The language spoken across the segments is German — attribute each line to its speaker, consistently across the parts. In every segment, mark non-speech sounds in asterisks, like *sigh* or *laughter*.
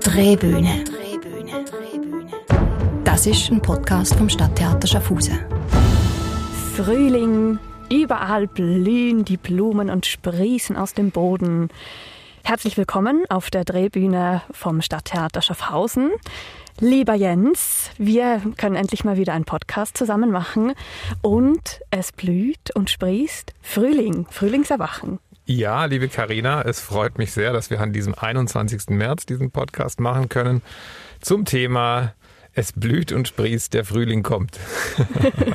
Speaker 1: Drehbühne. Das ist ein Podcast vom Stadttheater Schaffhausen.
Speaker 2: Frühling, überall blühen die Blumen und sprießen aus dem Boden. Herzlich willkommen auf der Drehbühne vom Stadttheater Schaffhausen. Lieber Jens, wir können endlich mal wieder einen Podcast zusammen machen und es blüht und sprießt Frühling, Frühlingserwachen.
Speaker 3: Ja, liebe Karina, es freut mich sehr, dass wir an diesem 21. März diesen Podcast machen können zum Thema Es blüht und sprießt, der Frühling kommt.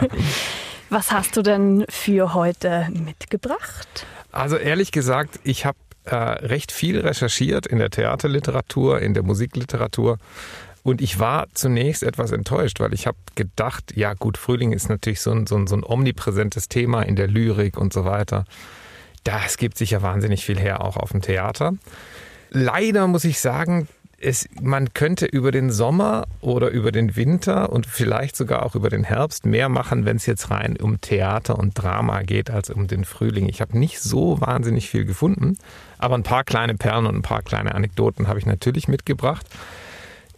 Speaker 3: *laughs*
Speaker 2: Was hast du denn für heute mitgebracht?
Speaker 3: Also ehrlich gesagt, ich habe äh, recht viel recherchiert in der Theaterliteratur, in der Musikliteratur. Und ich war zunächst etwas enttäuscht, weil ich habe gedacht, ja gut, Frühling ist natürlich so ein, so, ein, so ein omnipräsentes Thema in der Lyrik und so weiter das gibt sicher wahnsinnig viel her, auch auf dem Theater. Leider muss ich sagen, es, man könnte über den Sommer oder über den Winter und vielleicht sogar auch über den Herbst mehr machen, wenn es jetzt rein um Theater und Drama geht, als um den Frühling. Ich habe nicht so wahnsinnig viel gefunden, aber ein paar kleine Perlen und ein paar kleine Anekdoten habe ich natürlich mitgebracht.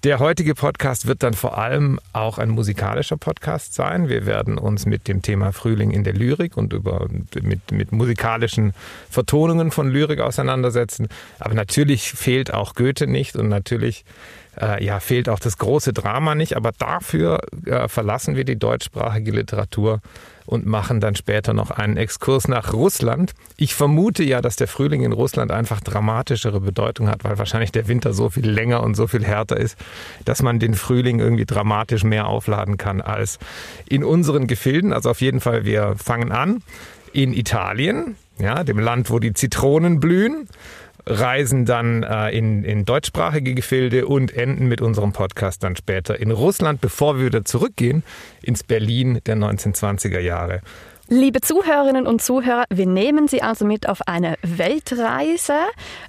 Speaker 3: Der heutige Podcast wird dann vor allem auch ein musikalischer Podcast sein. Wir werden uns mit dem Thema Frühling in der Lyrik und über, mit, mit musikalischen Vertonungen von Lyrik auseinandersetzen. Aber natürlich fehlt auch Goethe nicht und natürlich äh, ja, fehlt auch das große Drama nicht. Aber dafür äh, verlassen wir die deutschsprachige Literatur und machen dann später noch einen Exkurs nach Russland. Ich vermute ja, dass der Frühling in Russland einfach dramatischere Bedeutung hat, weil wahrscheinlich der Winter so viel länger und so viel härter ist, dass man den Frühling irgendwie dramatisch mehr aufladen kann als in unseren Gefilden. Also auf jeden Fall, wir fangen an in Italien, ja, dem Land, wo die Zitronen blühen reisen dann äh, in, in deutschsprachige Gefilde und enden mit unserem Podcast dann später in Russland, bevor wir wieder zurückgehen ins Berlin der 1920er Jahre.
Speaker 2: Liebe Zuhörerinnen und Zuhörer, wir nehmen Sie also mit auf eine Weltreise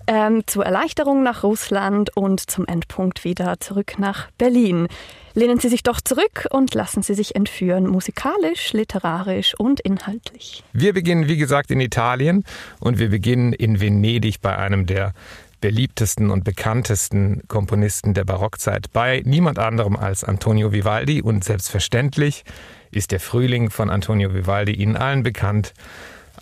Speaker 2: ähm, zur Erleichterung nach Russland und zum Endpunkt wieder zurück nach Berlin. Lehnen Sie sich doch zurück und lassen Sie sich entführen, musikalisch, literarisch und inhaltlich.
Speaker 3: Wir beginnen, wie gesagt, in Italien und wir beginnen in Venedig bei einem der beliebtesten und bekanntesten Komponisten der Barockzeit, bei niemand anderem als Antonio Vivaldi und selbstverständlich ist der Frühling von Antonio Vivaldi Ihnen allen bekannt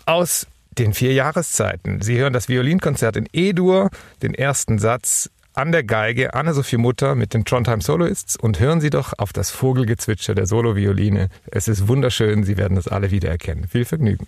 Speaker 3: aus den vier Jahreszeiten. Sie hören das Violinkonzert in E-Dur, den ersten Satz an der Geige Anne-Sophie Mutter mit den Trondheim Soloists und hören Sie doch auf das Vogelgezwitscher der Solovioline. Es ist wunderschön, Sie werden es alle wiedererkennen. Viel Vergnügen.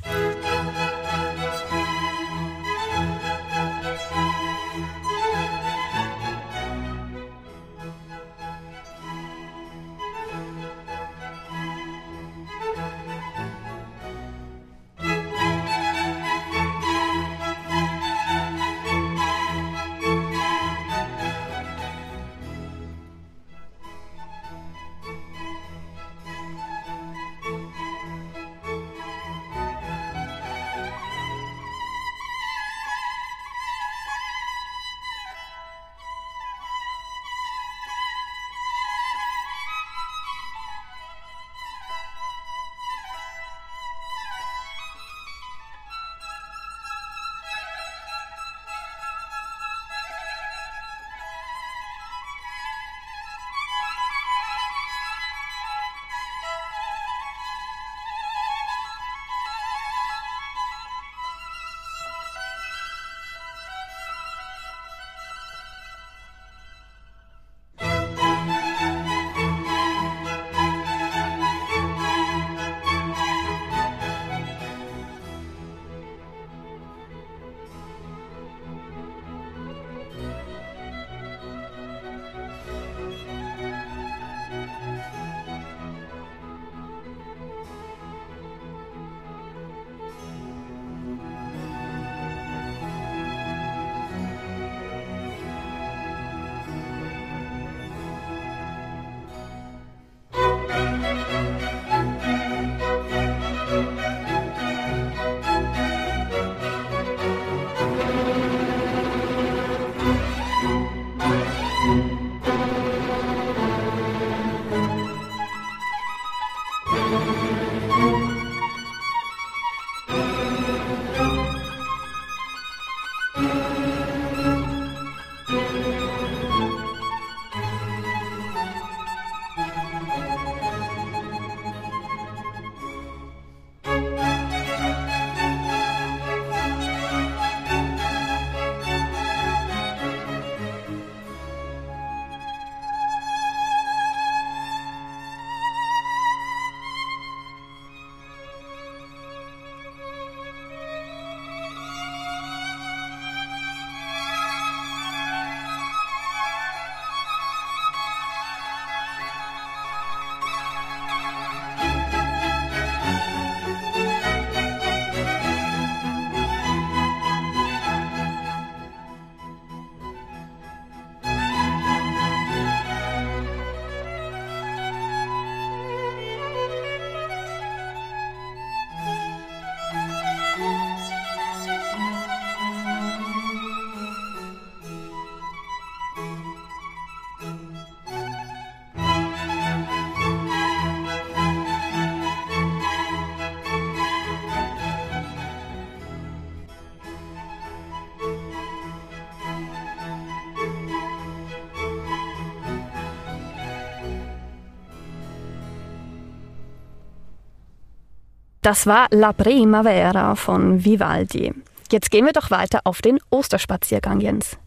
Speaker 2: Das war La Primavera von Vivaldi. Jetzt gehen wir doch weiter auf den Osterspaziergang, Jens.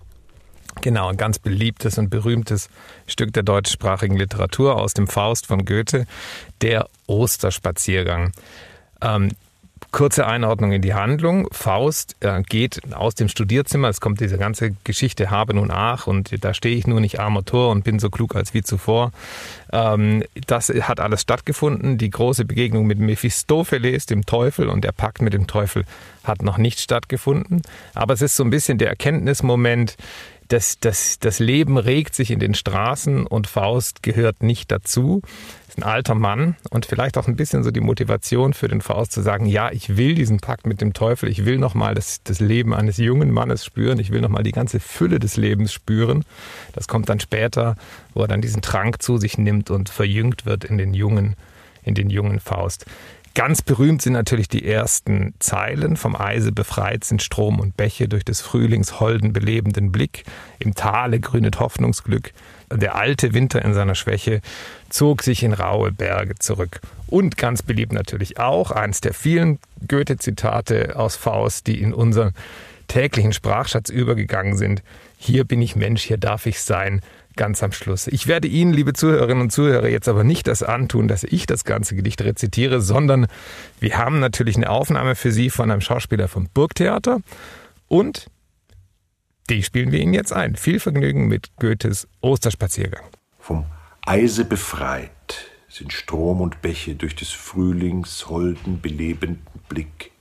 Speaker 3: Genau, ein ganz beliebtes und berühmtes Stück der deutschsprachigen Literatur aus dem Faust von Goethe, der Osterspaziergang. Ähm, Kurze Einordnung in die Handlung. Faust äh, geht aus dem Studierzimmer. Es kommt diese ganze Geschichte Habe nun Ach und da stehe ich nur nicht armer Tor und bin so klug als wie zuvor. Ähm, das hat alles stattgefunden. Die große Begegnung mit Mephistopheles, dem Teufel, und der Pakt mit dem Teufel hat noch nicht stattgefunden. Aber es ist so ein bisschen der Erkenntnismoment, das, das, das Leben regt sich in den Straßen und Faust gehört nicht dazu. Ist ein alter Mann und vielleicht auch ein bisschen so die Motivation für den Faust zu sagen, ja, ich will diesen Pakt mit dem Teufel, ich will nochmal das, das Leben eines jungen Mannes spüren, ich will nochmal die ganze Fülle des Lebens spüren. Das kommt dann später, wo er dann diesen Trank zu sich nimmt und verjüngt wird in den jungen, in den jungen Faust. Ganz berühmt sind natürlich die ersten Zeilen. Vom Eise befreit sind Strom und Bäche durch des Frühlings holden belebenden Blick. Im Tale grünet Hoffnungsglück. Der alte Winter in seiner Schwäche zog sich in raue Berge zurück. Und ganz beliebt natürlich auch eins der vielen Goethe-Zitate aus Faust, die in unseren täglichen Sprachschatz übergegangen sind. Hier bin ich Mensch, hier darf ich sein ganz am Schluss. Ich werde Ihnen, liebe Zuhörerinnen und Zuhörer, jetzt aber nicht das antun, dass ich das ganze Gedicht rezitiere, sondern wir haben natürlich eine Aufnahme für Sie von einem Schauspieler vom Burgtheater und die spielen wir Ihnen jetzt ein. Viel Vergnügen mit Goethes Osterspaziergang.
Speaker 4: Vom Eise befreit sind Strom und Bäche durch des Frühlings holden, belebenden Blick.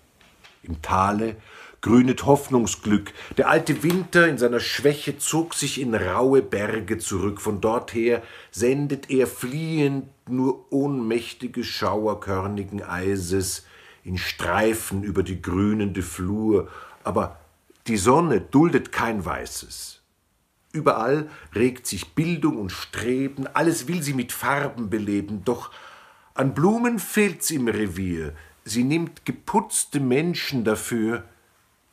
Speaker 4: Im Tale grünet Hoffnungsglück. Der alte Winter in seiner Schwäche zog sich in raue Berge zurück. Von dorther sendet er fliehend nur ohnmächtige Schauer körnigen Eises in Streifen über die grünende Flur. Aber die Sonne duldet kein Weißes. Überall regt sich Bildung und Streben, alles will sie mit Farben beleben, doch an Blumen fehlt's im Revier, sie nimmt geputzte Menschen dafür,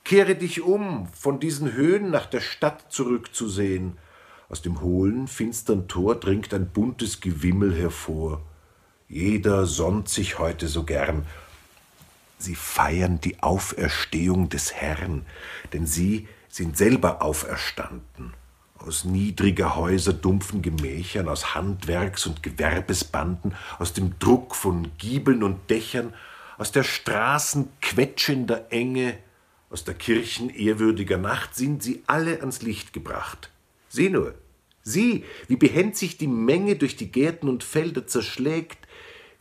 Speaker 4: Kehre dich um, von diesen Höhen nach der Stadt zurückzusehen. Aus dem hohlen, finstern Tor dringt ein buntes Gewimmel hervor. Jeder sonnt sich heute so gern. Sie feiern die Auferstehung des Herrn, denn sie sind selber auferstanden. Aus niedriger Häuser dumpfen Gemächern, aus Handwerks- und Gewerbesbanden, aus dem Druck von Giebeln und Dächern, aus der Straßen quetschender Enge, aus der Kirchen ehrwürdiger Nacht sind sie alle ans Licht gebracht. Sieh nur, sieh, wie behend sich die Menge durch die Gärten und Felder zerschlägt,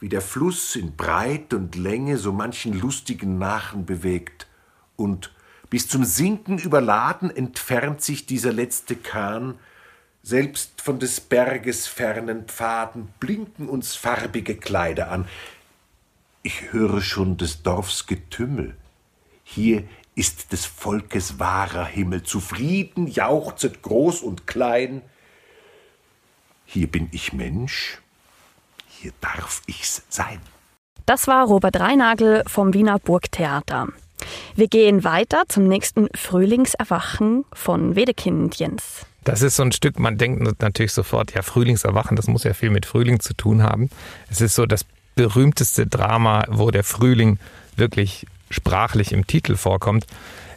Speaker 4: wie der Fluss in Breit und Länge so manchen lustigen Nachen bewegt, und bis zum Sinken überladen entfernt sich dieser letzte Kahn, selbst von des Berges fernen Pfaden blinken uns farbige Kleider an. Ich höre schon des Dorfs Getümmel. Hier ist des Volkes wahrer Himmel. Zufrieden jauchzet groß und klein. Hier bin ich Mensch, hier darf ich's sein.
Speaker 2: Das war Robert Reinagel vom Wiener Burgtheater. Wir gehen weiter zum nächsten Frühlingserwachen von Wedekind Jens.
Speaker 3: Das ist so ein Stück, man denkt natürlich sofort, ja, Frühlingserwachen, das muss ja viel mit Frühling zu tun haben. Es ist so das berühmteste Drama, wo der Frühling wirklich sprachlich im Titel vorkommt.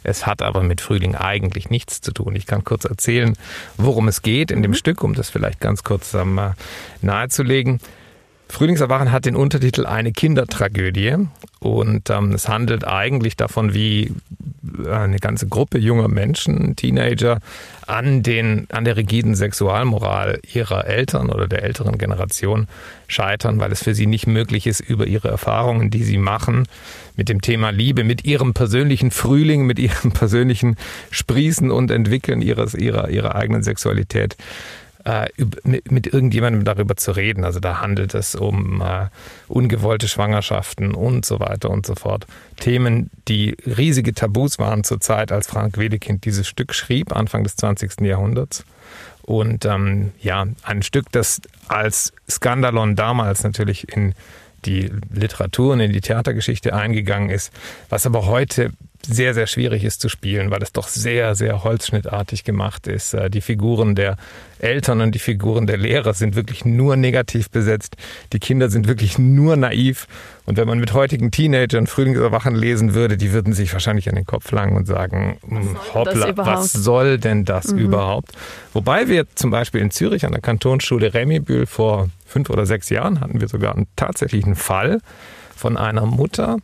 Speaker 3: Es hat aber mit Frühling eigentlich nichts zu tun. Ich kann kurz erzählen, worum es geht in dem mhm. Stück, um das vielleicht ganz kurz ähm, nahezulegen. Frühlingserwachen hat den Untertitel Eine Kindertragödie. Und ähm, es handelt eigentlich davon, wie eine ganze Gruppe junger Menschen, Teenager, an, den, an der rigiden Sexualmoral ihrer Eltern oder der älteren Generation scheitern, weil es für sie nicht möglich ist, über ihre Erfahrungen, die sie machen, mit dem Thema Liebe, mit ihrem persönlichen Frühling, mit ihrem *laughs* persönlichen Sprießen und Entwickeln ihres, ihrer, ihrer eigenen Sexualität äh, mit irgendjemandem darüber zu reden. Also da handelt es um äh, ungewollte Schwangerschaften und so weiter und so fort. Themen, die riesige Tabus waren zur Zeit, als Frank Wedekind dieses Stück schrieb, Anfang des 20. Jahrhunderts. Und ähm, ja, ein Stück, das als Skandalon damals natürlich in die Literatur und in die Theatergeschichte eingegangen ist, was aber heute sehr, sehr schwierig ist zu spielen, weil es doch sehr, sehr holzschnittartig gemacht ist. Äh, die Figuren der Eltern und die Figuren der Lehrer sind wirklich nur negativ besetzt. Die Kinder sind wirklich nur naiv. Und wenn man mit heutigen Teenagern Frühlingserwachen lesen würde, die würden sich wahrscheinlich an den Kopf langen und sagen, hm, hoppla, was soll denn das mhm. überhaupt? Wobei wir zum Beispiel in Zürich an der Kantonsschule Remibühl vor fünf oder sechs Jahren hatten wir sogar einen tatsächlichen Fall von einer Mutter,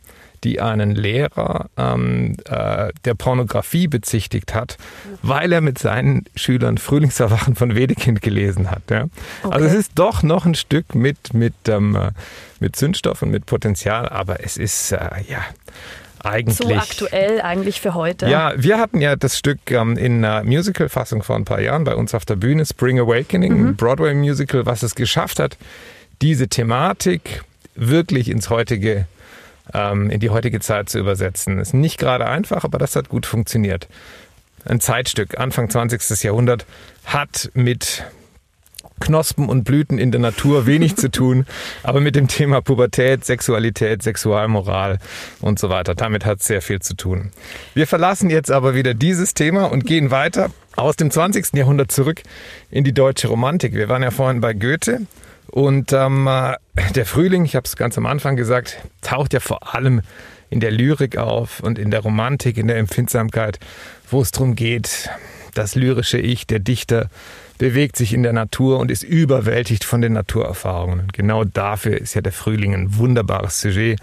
Speaker 3: die einen Lehrer ähm, äh, der Pornografie bezichtigt hat, weil er mit seinen Schülern Frühlingserwachen von Wedekind gelesen hat. Ja? Okay. Also es ist doch noch ein Stück mit, mit, ähm, äh, mit Zündstoff und mit Potenzial, aber es ist äh, ja eigentlich. So
Speaker 2: aktuell eigentlich für heute.
Speaker 3: Ja, wir hatten ja das Stück ähm, in einer Musical-Fassung vor ein paar Jahren bei uns auf der Bühne, Spring Awakening, mhm. ein Broadway-Musical, was es geschafft hat, diese Thematik wirklich ins heutige ähm, in die heutige Zeit zu übersetzen. Ist nicht gerade einfach, aber das hat gut funktioniert. Ein Zeitstück, Anfang 20. Jahrhundert, hat mit Knospen und Blüten in der Natur wenig zu tun, *laughs* aber mit dem Thema Pubertät, Sexualität, Sexualmoral und so weiter. Damit hat es sehr viel zu tun. Wir verlassen jetzt aber wieder dieses Thema und gehen weiter aus dem 20. Jahrhundert zurück in die deutsche Romantik. Wir waren ja vorhin bei Goethe und ähm, äh, der Frühling, ich habe es ganz am Anfang gesagt, taucht ja vor allem in der Lyrik auf und in der Romantik, in der Empfindsamkeit, wo es darum geht, das lyrische Ich, der Dichter, bewegt sich in der Natur und ist überwältigt von den Naturerfahrungen. Und genau dafür ist ja der Frühling ein wunderbares Sujet,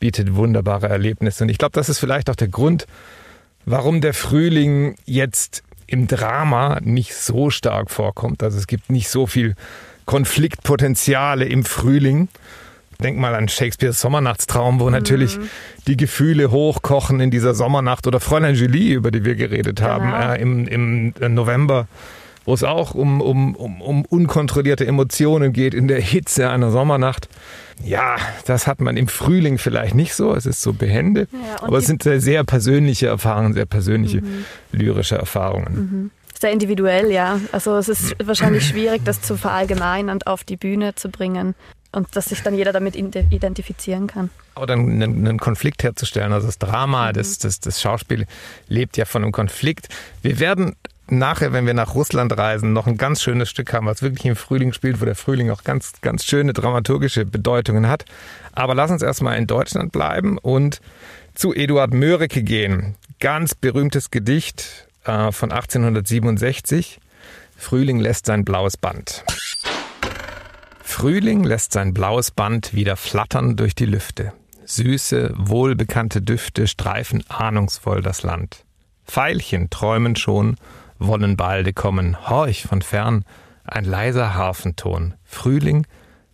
Speaker 3: bietet wunderbare Erlebnisse. Und ich glaube, das ist vielleicht auch der Grund, warum der Frühling jetzt im Drama nicht so stark vorkommt. Also es gibt nicht so viel Konfliktpotenziale im Frühling. Denk mal an Shakespeares Sommernachtstraum, wo natürlich mhm. die Gefühle hochkochen in dieser Sommernacht oder Fräulein Julie, über die wir geredet haben, genau. äh, im, im November, wo es auch um, um, um, um unkontrollierte Emotionen geht in der Hitze einer Sommernacht. Ja, das hat man im Frühling vielleicht nicht so, es ist so behende, ja, aber es sind sehr, sehr persönliche Erfahrungen, sehr persönliche mhm. lyrische Erfahrungen. Mhm
Speaker 2: sehr individuell, ja. Also es ist wahrscheinlich schwierig, das zu verallgemeinern und auf die Bühne zu bringen und dass sich dann jeder damit identifizieren kann.
Speaker 3: Oder einen, einen Konflikt herzustellen. Also das Drama, mhm. das, das, das Schauspiel lebt ja von einem Konflikt. Wir werden nachher, wenn wir nach Russland reisen, noch ein ganz schönes Stück haben, was wirklich im Frühling spielt, wo der Frühling auch ganz, ganz schöne dramaturgische Bedeutungen hat. Aber lass uns erstmal in Deutschland bleiben und zu Eduard Mörike gehen. Ganz berühmtes Gedicht äh, von 1867. Frühling lässt sein blaues Band. Frühling lässt sein blaues Band wieder flattern durch die Lüfte. Süße, wohlbekannte Düfte streifen ahnungsvoll das Land. Veilchen träumen schon, wollen balde kommen. Horch von fern, ein leiser Harfenton. Frühling,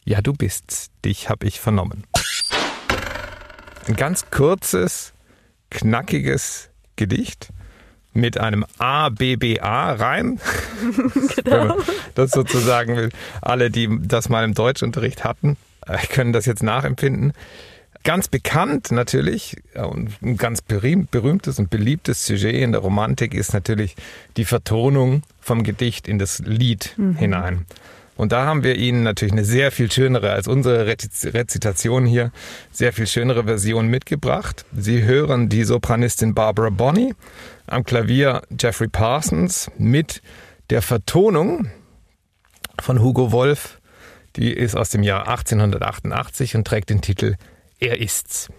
Speaker 3: ja du bist's, dich hab ich vernommen. Ein ganz kurzes, knackiges Gedicht mit einem ABBA-Reim. *laughs* genau. das sozusagen will. Alle, die das mal im Deutschunterricht hatten, äh, können das jetzt nachempfinden. Ganz bekannt natürlich und ein ganz berühmtes und beliebtes Sujet in der Romantik ist natürlich die Vertonung vom Gedicht in das Lied mhm. hinein. Und da haben wir Ihnen natürlich eine sehr viel schönere als unsere Rezitation hier, sehr viel schönere Version mitgebracht. Sie hören die Sopranistin Barbara Bonney am Klavier Jeffrey Parsons mit der Vertonung von Hugo Wolf. Die ist aus dem Jahr 1888 und trägt den Titel Er ist's.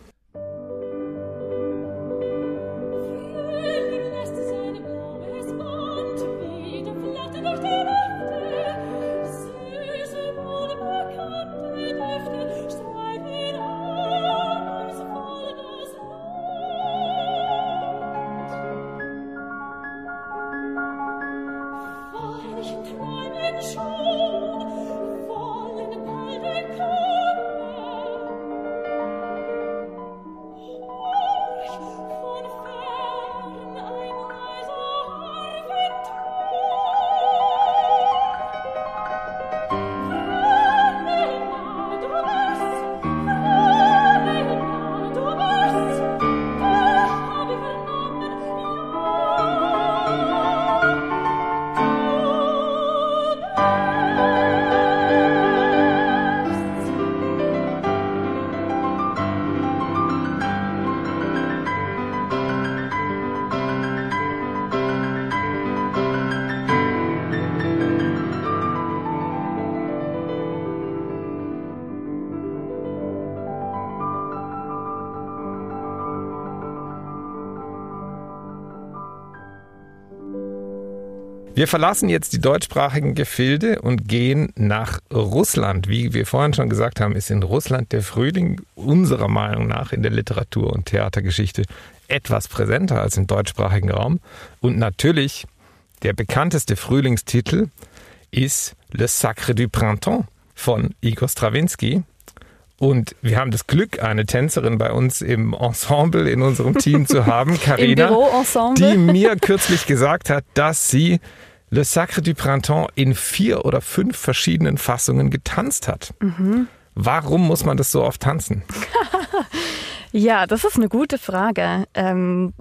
Speaker 3: Wir verlassen jetzt die deutschsprachigen Gefilde und gehen nach Russland. Wie wir vorhin schon gesagt haben, ist in Russland der Frühling unserer Meinung nach in der Literatur- und Theatergeschichte etwas präsenter als im deutschsprachigen Raum. Und natürlich der bekannteste Frühlingstitel ist Le Sacre du Printemps von Igor Strawinski. Und wir haben das Glück, eine Tänzerin bei uns im Ensemble, in unserem Team zu haben, *laughs* Karina, die mir kürzlich gesagt hat, dass sie Le Sacre du Printemps in vier oder fünf verschiedenen Fassungen getanzt hat. Mhm. Warum muss man das so oft tanzen? *laughs*
Speaker 2: Ja, das ist eine gute Frage. Ähm,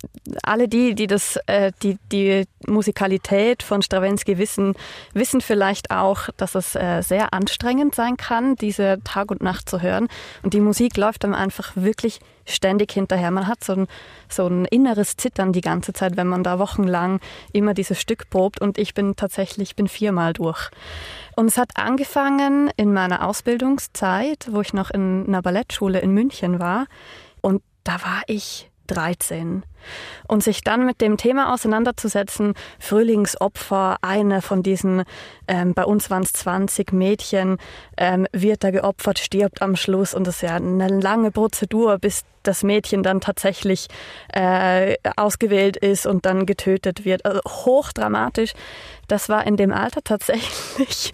Speaker 2: alle die, die das, äh, die, die Musikalität von Stravinsky wissen, wissen vielleicht auch, dass es äh, sehr anstrengend sein kann, diese Tag und Nacht zu hören. Und die Musik läuft dann einfach wirklich ständig hinterher. Man hat so ein, so ein inneres Zittern die ganze Zeit, wenn man da wochenlang immer dieses Stück probt. Und ich bin tatsächlich, bin viermal durch. Und es hat angefangen in meiner Ausbildungszeit, wo ich noch in einer Ballettschule in München war. Und da war ich 13. Und sich dann mit dem Thema auseinanderzusetzen, Frühlingsopfer, eine von diesen, ähm, bei uns waren es 20 Mädchen, ähm, wird da geopfert, stirbt am Schluss und das ist ja eine lange Prozedur, bis das Mädchen dann tatsächlich äh, ausgewählt ist und dann getötet wird. Also hochdramatisch. Das war in dem Alter tatsächlich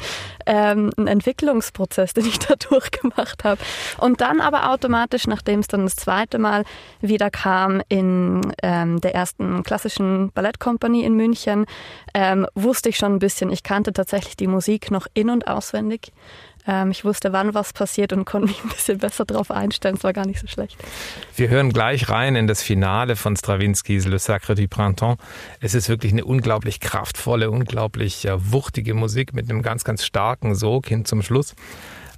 Speaker 2: ähm, ein Entwicklungsprozess, *laughs* den ich da durchgemacht habe. Und dann aber automatisch, nachdem es dann das zweite Mal wieder kam in ähm, der ersten klassischen Ballettkompanie in München, ähm, wusste ich schon ein bisschen, ich kannte tatsächlich die Musik noch in- und auswendig. Ähm, ich wusste, wann was passiert und konnte mich ein bisschen besser darauf einstellen. Es war gar nicht so schlecht.
Speaker 3: Wir hören gleich rein in das Finale von Strawinskys Le Sacre du Printemps. Es ist wirklich eine unglaublich kraftvolle, unglaublich äh, wuchtige Musik mit einem ganz, ganz starken Sog hin zum Schluss.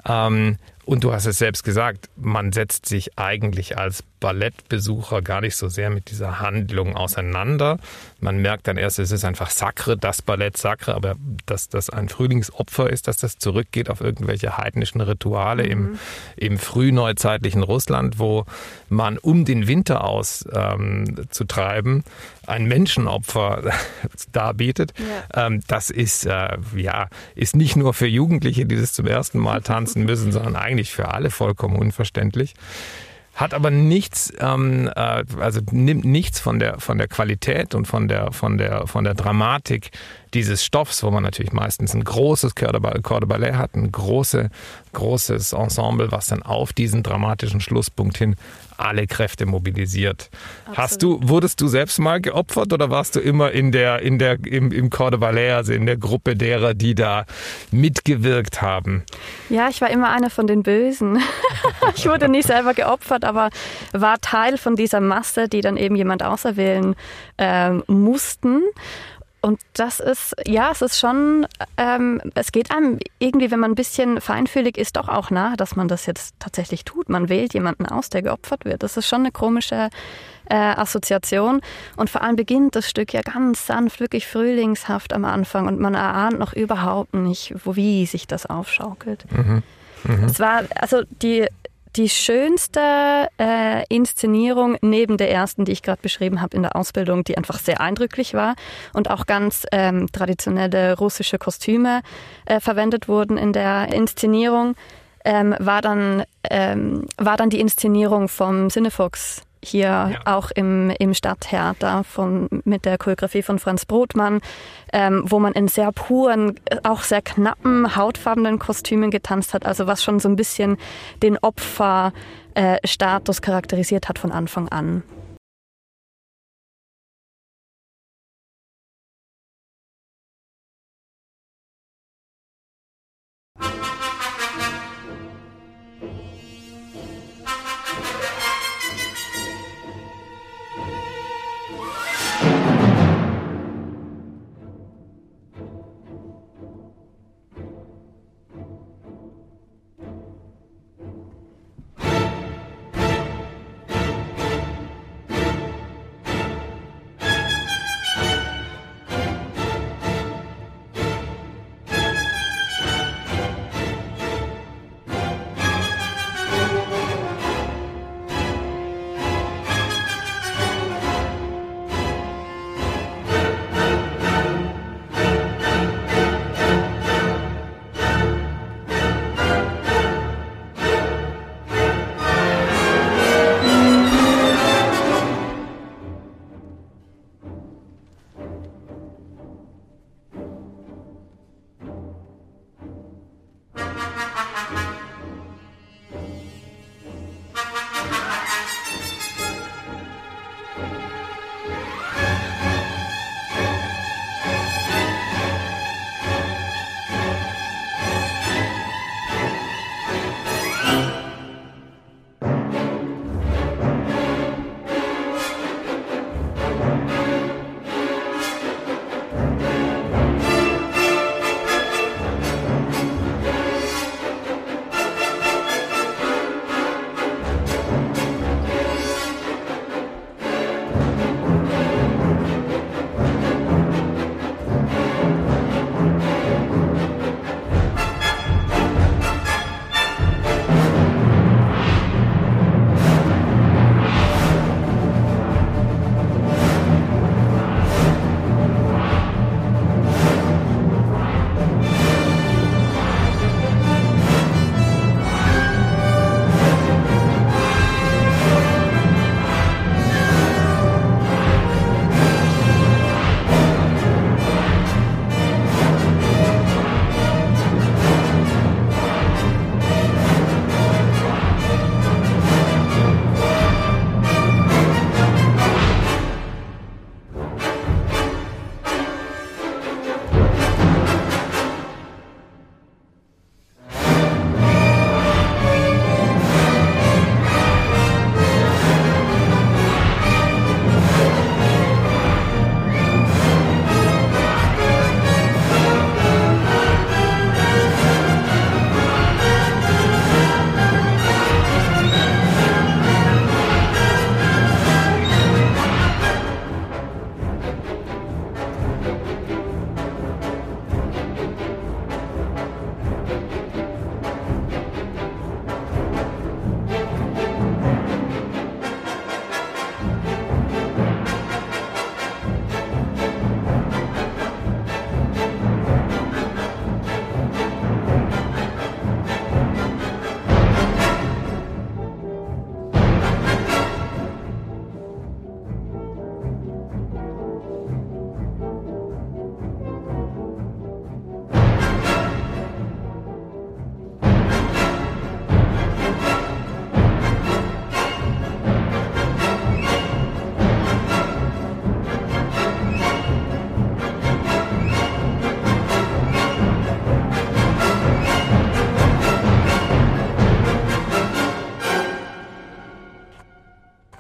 Speaker 3: Ähm, und du hast es selbst gesagt, man setzt sich eigentlich als Ballettbesucher gar nicht so sehr mit dieser Handlung auseinander. Man merkt dann erst, es ist einfach Sacre, das Ballett Sacre, aber dass das ein Frühlingsopfer ist, dass das zurückgeht auf irgendwelche heidnischen Rituale mhm. im, im frühneuzeitlichen Russland, wo man um den Winter aus ähm, zu treiben ein Menschenopfer *laughs* darbietet. Ja. Ähm, das ist, äh, ja, ist nicht nur für Jugendliche, die das zum ersten Mal tanzen müssen, sondern eigentlich für alle vollkommen unverständlich hat aber nichts, ähm, äh, also nimmt nichts von der von der Qualität und von der von der von der Dramatik dieses Stoffs, wo man natürlich meistens ein großes Corps de Ballet hat, ein große, großes Ensemble, was dann auf diesen dramatischen Schlusspunkt hin alle Kräfte mobilisiert. Absolut. Hast du, wurdest du selbst mal geopfert oder warst du immer in der, in der, im, im Corps de Ballet, also in der Gruppe derer, die da mitgewirkt haben?
Speaker 2: Ja, ich war immer einer von den Bösen. *laughs* ich wurde nicht selber geopfert, aber war Teil von dieser Masse, die dann eben jemand auserwählen ähm, mussten. Und das ist, ja, es ist schon, ähm, es geht einem irgendwie, wenn man ein bisschen feinfühlig ist, doch auch nahe, dass man das jetzt tatsächlich tut. Man wählt jemanden aus, der geopfert wird. Das ist schon eine komische äh, Assoziation. Und vor allem beginnt das Stück ja ganz sanft, wirklich frühlingshaft am Anfang und man erahnt noch überhaupt nicht, wo, wie sich das aufschaukelt. Mhm. Mhm. Es war, also die die schönste äh, Inszenierung neben der ersten, die ich gerade beschrieben habe in der Ausbildung, die einfach sehr eindrücklich war und auch ganz ähm, traditionelle russische Kostüme äh, verwendet wurden in der Inszenierung, ähm, war, dann, ähm, war dann die Inszenierung vom Cinefox hier ja. auch im, im Stadttheater von, mit der Choreografie von Franz Brotmann, ähm, wo man in sehr puren, auch sehr knappen, hautfarbenen Kostümen getanzt hat, also was schon so ein bisschen den Opferstatus äh, charakterisiert hat von Anfang an.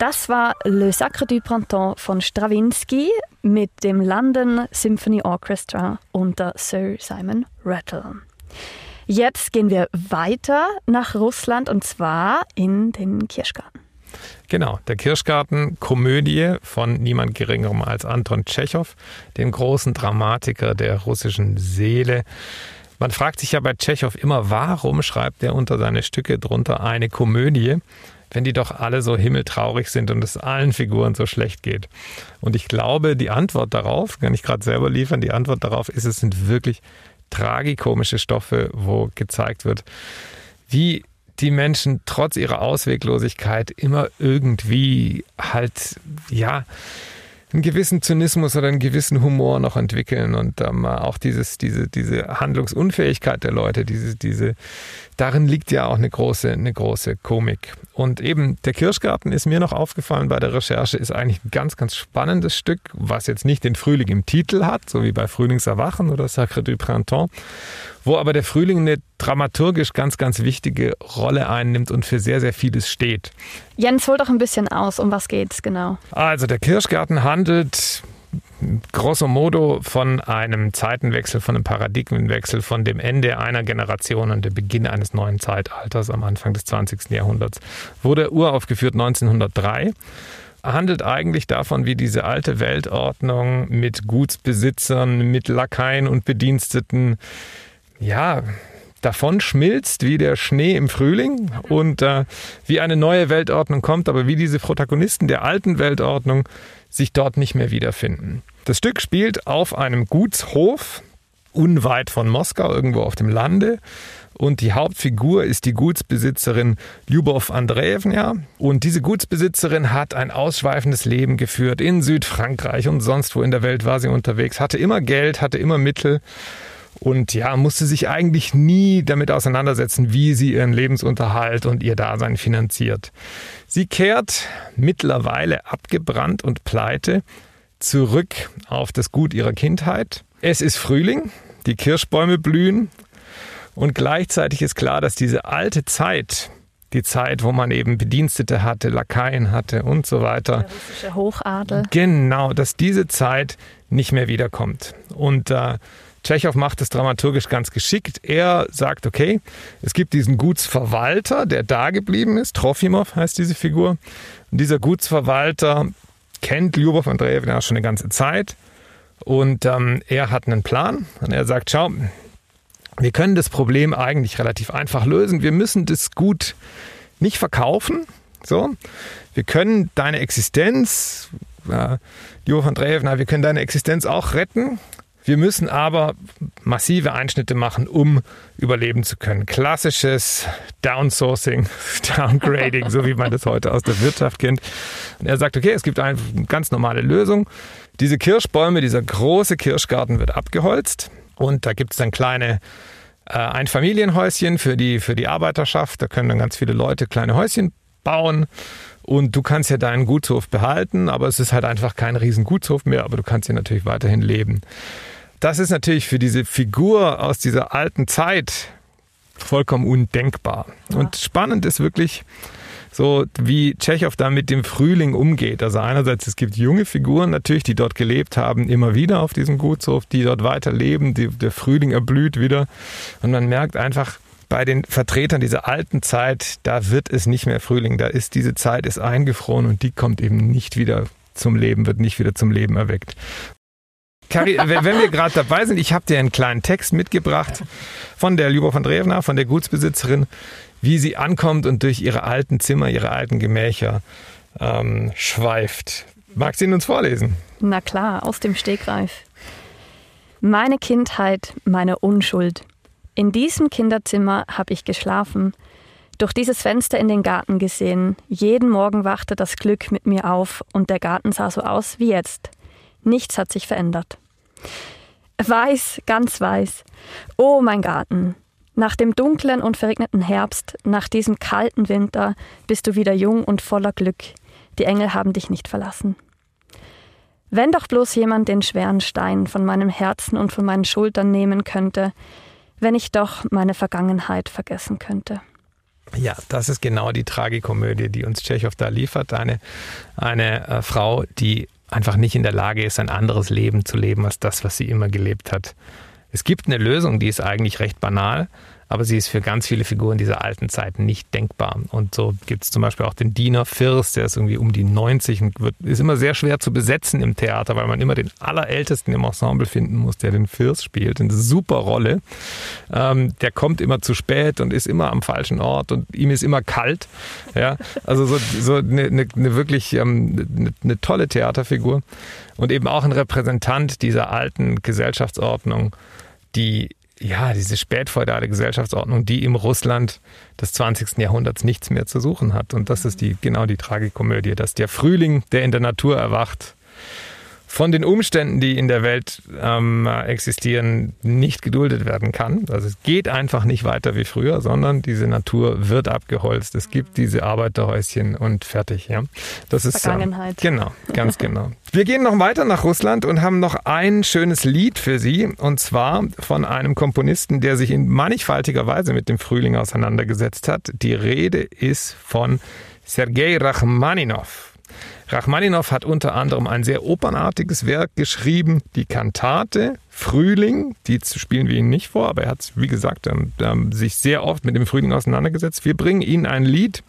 Speaker 2: Das war Le Sacre du Printemps von Stravinsky mit dem London Symphony Orchestra unter Sir Simon Rattle. Jetzt gehen wir weiter nach Russland und zwar in den Kirschgarten.
Speaker 3: Genau, der Kirschgarten, Komödie von niemand geringerem als Anton Tschechow, dem großen Dramatiker der russischen Seele. Man fragt sich ja bei Tschechow immer, warum schreibt er unter seine Stücke drunter eine Komödie, wenn die doch alle so himmeltraurig sind und es allen Figuren so schlecht geht. Und ich glaube, die Antwort darauf, kann ich gerade selber liefern, die Antwort darauf ist, es sind wirklich tragikomische Stoffe, wo gezeigt wird, wie die Menschen trotz ihrer Ausweglosigkeit immer irgendwie halt, ja, einen gewissen Zynismus oder einen gewissen Humor noch entwickeln und ähm, auch dieses, diese, diese Handlungsunfähigkeit der Leute, diese, diese, darin liegt ja auch eine große, eine große Komik. Und eben der Kirschgarten ist mir noch aufgefallen bei der Recherche, ist eigentlich ein ganz, ganz spannendes Stück, was jetzt nicht den Frühling im Titel hat, so wie bei Frühlingserwachen oder Sacre du Printemps, wo aber der Frühling eine dramaturgisch ganz, ganz wichtige Rolle einnimmt und für sehr, sehr vieles steht.
Speaker 2: Jens, hol doch ein bisschen aus, um was geht's genau?
Speaker 3: Also der Kirschgarten handelt grosso modo von einem Zeitenwechsel, von einem Paradigmenwechsel, von dem Ende einer Generation und dem Beginn eines neuen Zeitalters am Anfang des 20. Jahrhunderts. Wurde uraufgeführt 1903 handelt eigentlich davon, wie diese alte Weltordnung mit Gutsbesitzern, mit Lakaien und Bediensteten, ja, davon schmilzt wie der Schnee im Frühling und äh, wie eine neue Weltordnung kommt, aber wie diese Protagonisten der alten Weltordnung sich dort nicht mehr wiederfinden. Das Stück spielt auf einem Gutshof unweit von Moskau, irgendwo auf dem Lande. Und die Hauptfigur ist die Gutsbesitzerin Lyubov Andreevna. Und diese Gutsbesitzerin hat ein ausschweifendes Leben geführt. In Südfrankreich und sonst wo in der Welt war sie unterwegs, hatte immer Geld, hatte immer Mittel und ja, musste sich eigentlich nie damit auseinandersetzen, wie sie ihren Lebensunterhalt und ihr Dasein finanziert. Sie kehrt mittlerweile abgebrannt und pleite zurück auf das Gut ihrer Kindheit. Es ist Frühling, die Kirschbäume blühen und gleichzeitig ist klar, dass diese alte Zeit, die Zeit, wo man eben Bedienstete hatte, Lakaien hatte und so weiter.
Speaker 2: Der russische Hochadel.
Speaker 3: Genau, dass diese Zeit nicht mehr wiederkommt. Und äh, Tschechow macht es dramaturgisch ganz geschickt. Er sagt, okay, es gibt diesen Gutsverwalter, der da geblieben ist. Trofimov heißt diese Figur. Und dieser Gutsverwalter kennt Lyubov Andreevna schon eine ganze Zeit. Und ähm, er hat einen Plan. Und er sagt, schau, wir können das Problem eigentlich relativ einfach lösen. Wir müssen das Gut nicht verkaufen. So, wir können deine Existenz, äh, Lyubov Andreevna, wir können deine Existenz auch retten. Wir müssen aber massive Einschnitte machen, um überleben zu können. Klassisches Downsourcing, *laughs* Downgrading, so wie man das heute aus der Wirtschaft kennt. Und er sagt, okay, es gibt eine ganz normale Lösung. Diese Kirschbäume, dieser große Kirschgarten wird abgeholzt und da gibt es dann kleine äh, Einfamilienhäuschen für die, für die Arbeiterschaft. Da können dann ganz viele Leute kleine Häuschen bauen. Und du kannst ja deinen Gutshof behalten, aber es ist halt einfach kein riesen Gutshof mehr, aber du kannst hier natürlich weiterhin leben. Das ist natürlich für diese Figur aus dieser alten Zeit vollkommen undenkbar. Ja. Und spannend ist wirklich so, wie Tschechow da mit dem Frühling umgeht. Also einerseits, es gibt junge Figuren natürlich, die dort gelebt haben, immer wieder auf diesem Gutshof, die dort weiterleben, die, der Frühling erblüht wieder. Und man merkt einfach, bei den Vertretern dieser alten Zeit, da wird es nicht mehr Frühling, da ist diese Zeit ist eingefroren und die kommt eben nicht wieder zum Leben, wird nicht wieder zum Leben erweckt. Kari, wenn wir gerade dabei sind, ich habe dir einen kleinen Text mitgebracht von der Lyubov Andreevna, von der Gutsbesitzerin, wie sie ankommt und durch ihre alten Zimmer, ihre alten Gemächer ähm, schweift. Magst du ihn uns vorlesen?
Speaker 2: Na klar, aus dem Stegreif. Meine Kindheit, meine Unschuld. In diesem Kinderzimmer habe ich geschlafen, durch dieses Fenster in den Garten gesehen. Jeden Morgen wachte das Glück mit mir auf und der Garten sah so aus wie jetzt. Nichts hat sich verändert. Weiß, ganz weiß. Oh, mein Garten. Nach dem dunklen und verregneten Herbst, nach diesem kalten Winter bist du wieder jung und voller Glück. Die Engel haben dich nicht verlassen. Wenn doch bloß jemand den schweren Stein von meinem Herzen und von meinen Schultern nehmen könnte, wenn ich doch meine Vergangenheit vergessen könnte.
Speaker 3: Ja, das ist genau die Tragikomödie, die uns Tschechow da liefert. Eine, eine äh, Frau, die einfach nicht in der Lage ist, ein anderes Leben zu leben als das, was sie immer gelebt hat. Es gibt eine Lösung, die ist eigentlich recht banal, aber sie ist für ganz viele Figuren dieser alten Zeit nicht denkbar. Und so gibt es zum Beispiel auch den Diener Fürst, der ist irgendwie um die 90 und wird, ist immer sehr schwer zu besetzen im Theater, weil man immer den Allerältesten im Ensemble finden muss, der den Fürst spielt. Eine super Rolle. Ähm, der kommt immer zu spät und ist immer am falschen Ort und ihm ist immer kalt. Ja, also so, so eine, eine, eine wirklich ähm, eine, eine tolle Theaterfigur und eben auch ein Repräsentant dieser alten Gesellschaftsordnung, die ja, diese spätfeudale Gesellschaftsordnung, die im Russland des 20. Jahrhunderts nichts mehr zu suchen hat. Und das ist die, genau die Tragikomödie, dass der Frühling, der in der Natur erwacht, von den Umständen, die in der Welt ähm, existieren, nicht geduldet werden kann. Also es geht einfach nicht weiter wie früher, sondern diese Natur wird abgeholzt. Es gibt diese Arbeiterhäuschen und fertig. Ja,
Speaker 2: das ist ähm, Vergangenheit.
Speaker 3: Ähm, genau, ganz *laughs* genau. Wir gehen noch weiter nach Russland und haben noch ein schönes Lied für Sie und zwar von einem Komponisten, der sich in mannigfaltiger Weise mit dem Frühling auseinandergesetzt hat. Die Rede ist von Sergei Rachmaninov. Rachmaninow hat unter anderem ein sehr opernartiges Werk geschrieben, die Kantate Frühling. Die spielen wir Ihnen nicht vor, aber er hat, wie gesagt, ähm, ähm, sich sehr oft mit dem Frühling auseinandergesetzt. Wir bringen Ihnen ein Lied.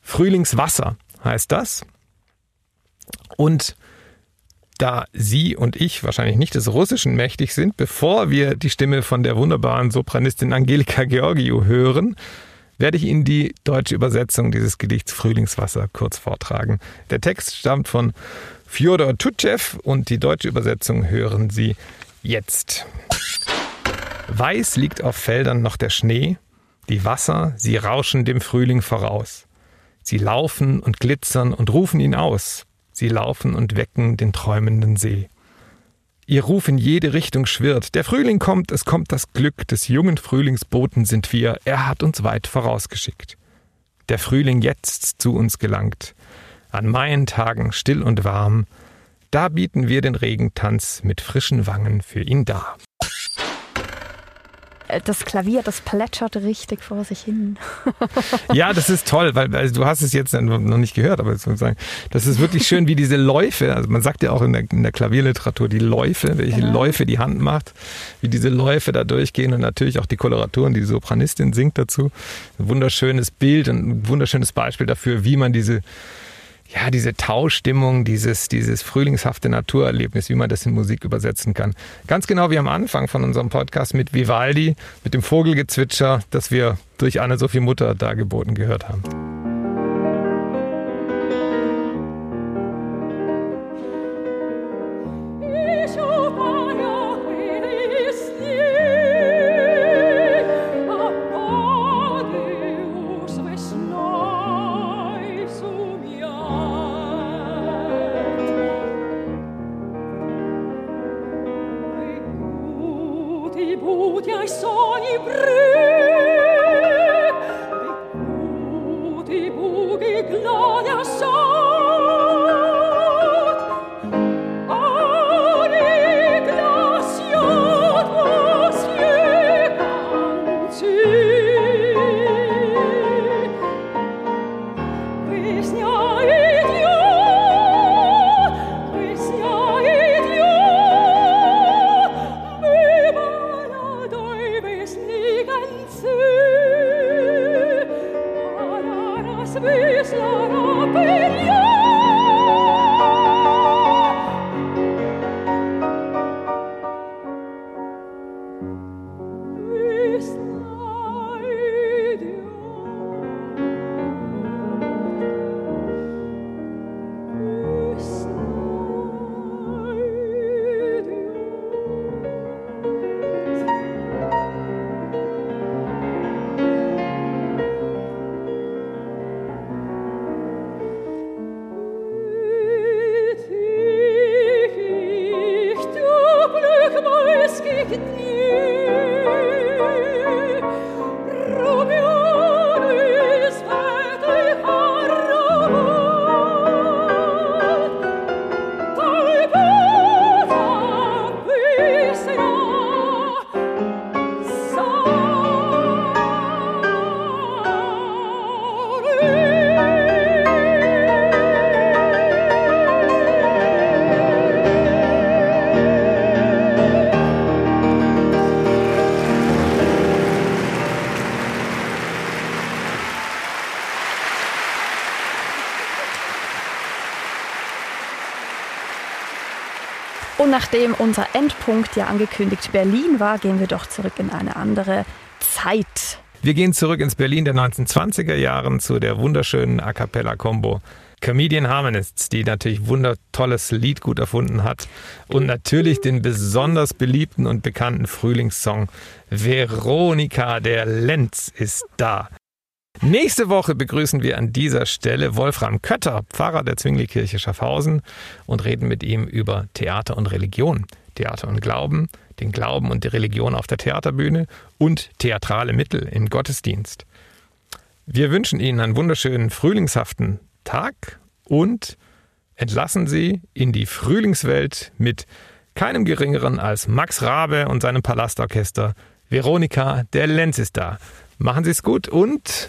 Speaker 3: Frühlingswasser heißt das. Und da Sie und ich wahrscheinlich nicht des Russischen mächtig sind, bevor wir die Stimme von der wunderbaren Sopranistin Angelika Georgiou hören, werde ich Ihnen die deutsche Übersetzung dieses Gedichts Frühlingswasser kurz vortragen. Der Text stammt von Fjodor Tutschew und die deutsche Übersetzung hören Sie jetzt. Weiß liegt auf Feldern noch der Schnee, die Wasser, sie rauschen dem Frühling voraus. Sie laufen und glitzern und rufen ihn aus, sie laufen und wecken den träumenden See. Ihr Ruf in jede Richtung schwirrt. Der Frühling kommt, es kommt das Glück des jungen Frühlingsboten sind wir, er hat uns weit vorausgeschickt. Der Frühling jetzt zu uns gelangt, an Maientagen still und warm, da bieten wir den Regentanz mit frischen Wangen für ihn dar.
Speaker 2: Äh, das Klavier, das plätschert richtig vor sich hin. *laughs*
Speaker 3: ja, das ist toll, weil also du hast es jetzt noch nicht gehört, aber sozusagen, das ist wirklich schön, wie diese Läufe, also man sagt ja auch in der, in der Klavierliteratur die Läufe, welche ja. Läufe die Hand macht, wie diese Läufe da durchgehen und natürlich auch die Koloraturen, die, die Sopranistin singt dazu. Ein wunderschönes Bild und ein wunderschönes Beispiel dafür, wie man diese ja, diese Tauschstimmung, dieses, dieses frühlingshafte Naturerlebnis, wie man das in Musik übersetzen kann. Ganz genau wie am Anfang von unserem Podcast mit Vivaldi, mit dem Vogelgezwitscher, das wir durch Anne-Sophie Mutter dargeboten gehört haben.
Speaker 5: buti ai sogni brü, di buti buchi gloria sogni,
Speaker 2: nachdem unser Endpunkt ja angekündigt Berlin war, gehen wir doch zurück in eine andere Zeit.
Speaker 3: Wir gehen zurück ins Berlin der 1920er Jahren zu der wunderschönen A Cappella-Combo Comedian Harmonists, die natürlich wundertolles Lied gut erfunden hat und natürlich den besonders beliebten und bekannten Frühlingssong Veronika, der Lenz ist da. Nächste Woche begrüßen wir an dieser Stelle Wolfram Kötter, Pfarrer der Zwingli-Kirche Schaffhausen und reden mit ihm über Theater und Religion, Theater und Glauben, den Glauben und die Religion auf der Theaterbühne und theatrale Mittel im Gottesdienst. Wir wünschen Ihnen einen wunderschönen frühlingshaften Tag und entlassen Sie in die Frühlingswelt mit keinem geringeren als Max Rabe und seinem Palastorchester. Veronika, der Lenz ist da. Machen Sie es gut und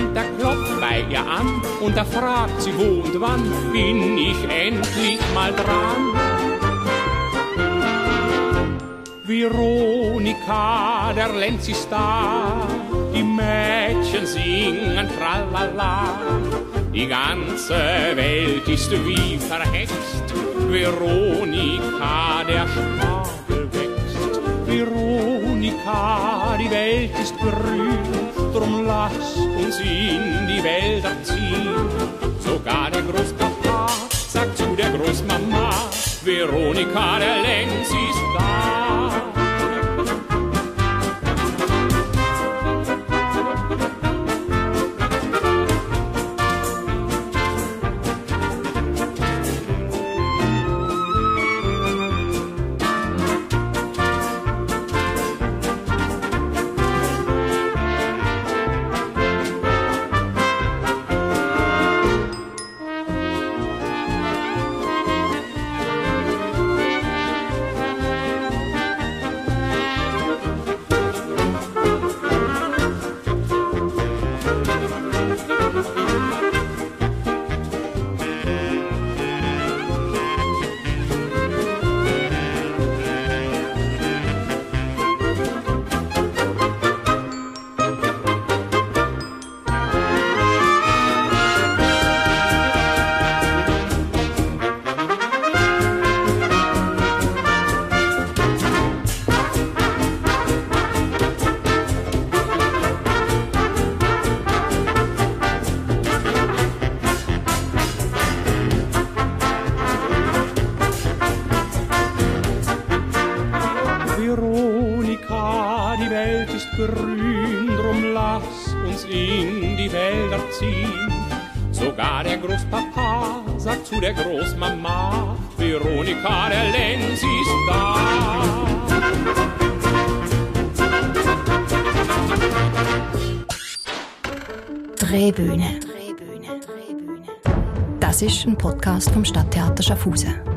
Speaker 6: Und da klopft bei ihr an und da fragt sie wo und wann bin ich endlich mal dran. Veronika, der Lenz ist da, die Mädchen singen tralala. Die ganze Welt ist wie verhext, Veronika, der Spargel wächst. Veronika, die Welt ist grün, drum lass uns in die Wälder ziehen. Sogar der Großpapa sagt zu der Großmama, Veronika, der Lenz ist
Speaker 1: Drehbühne. Das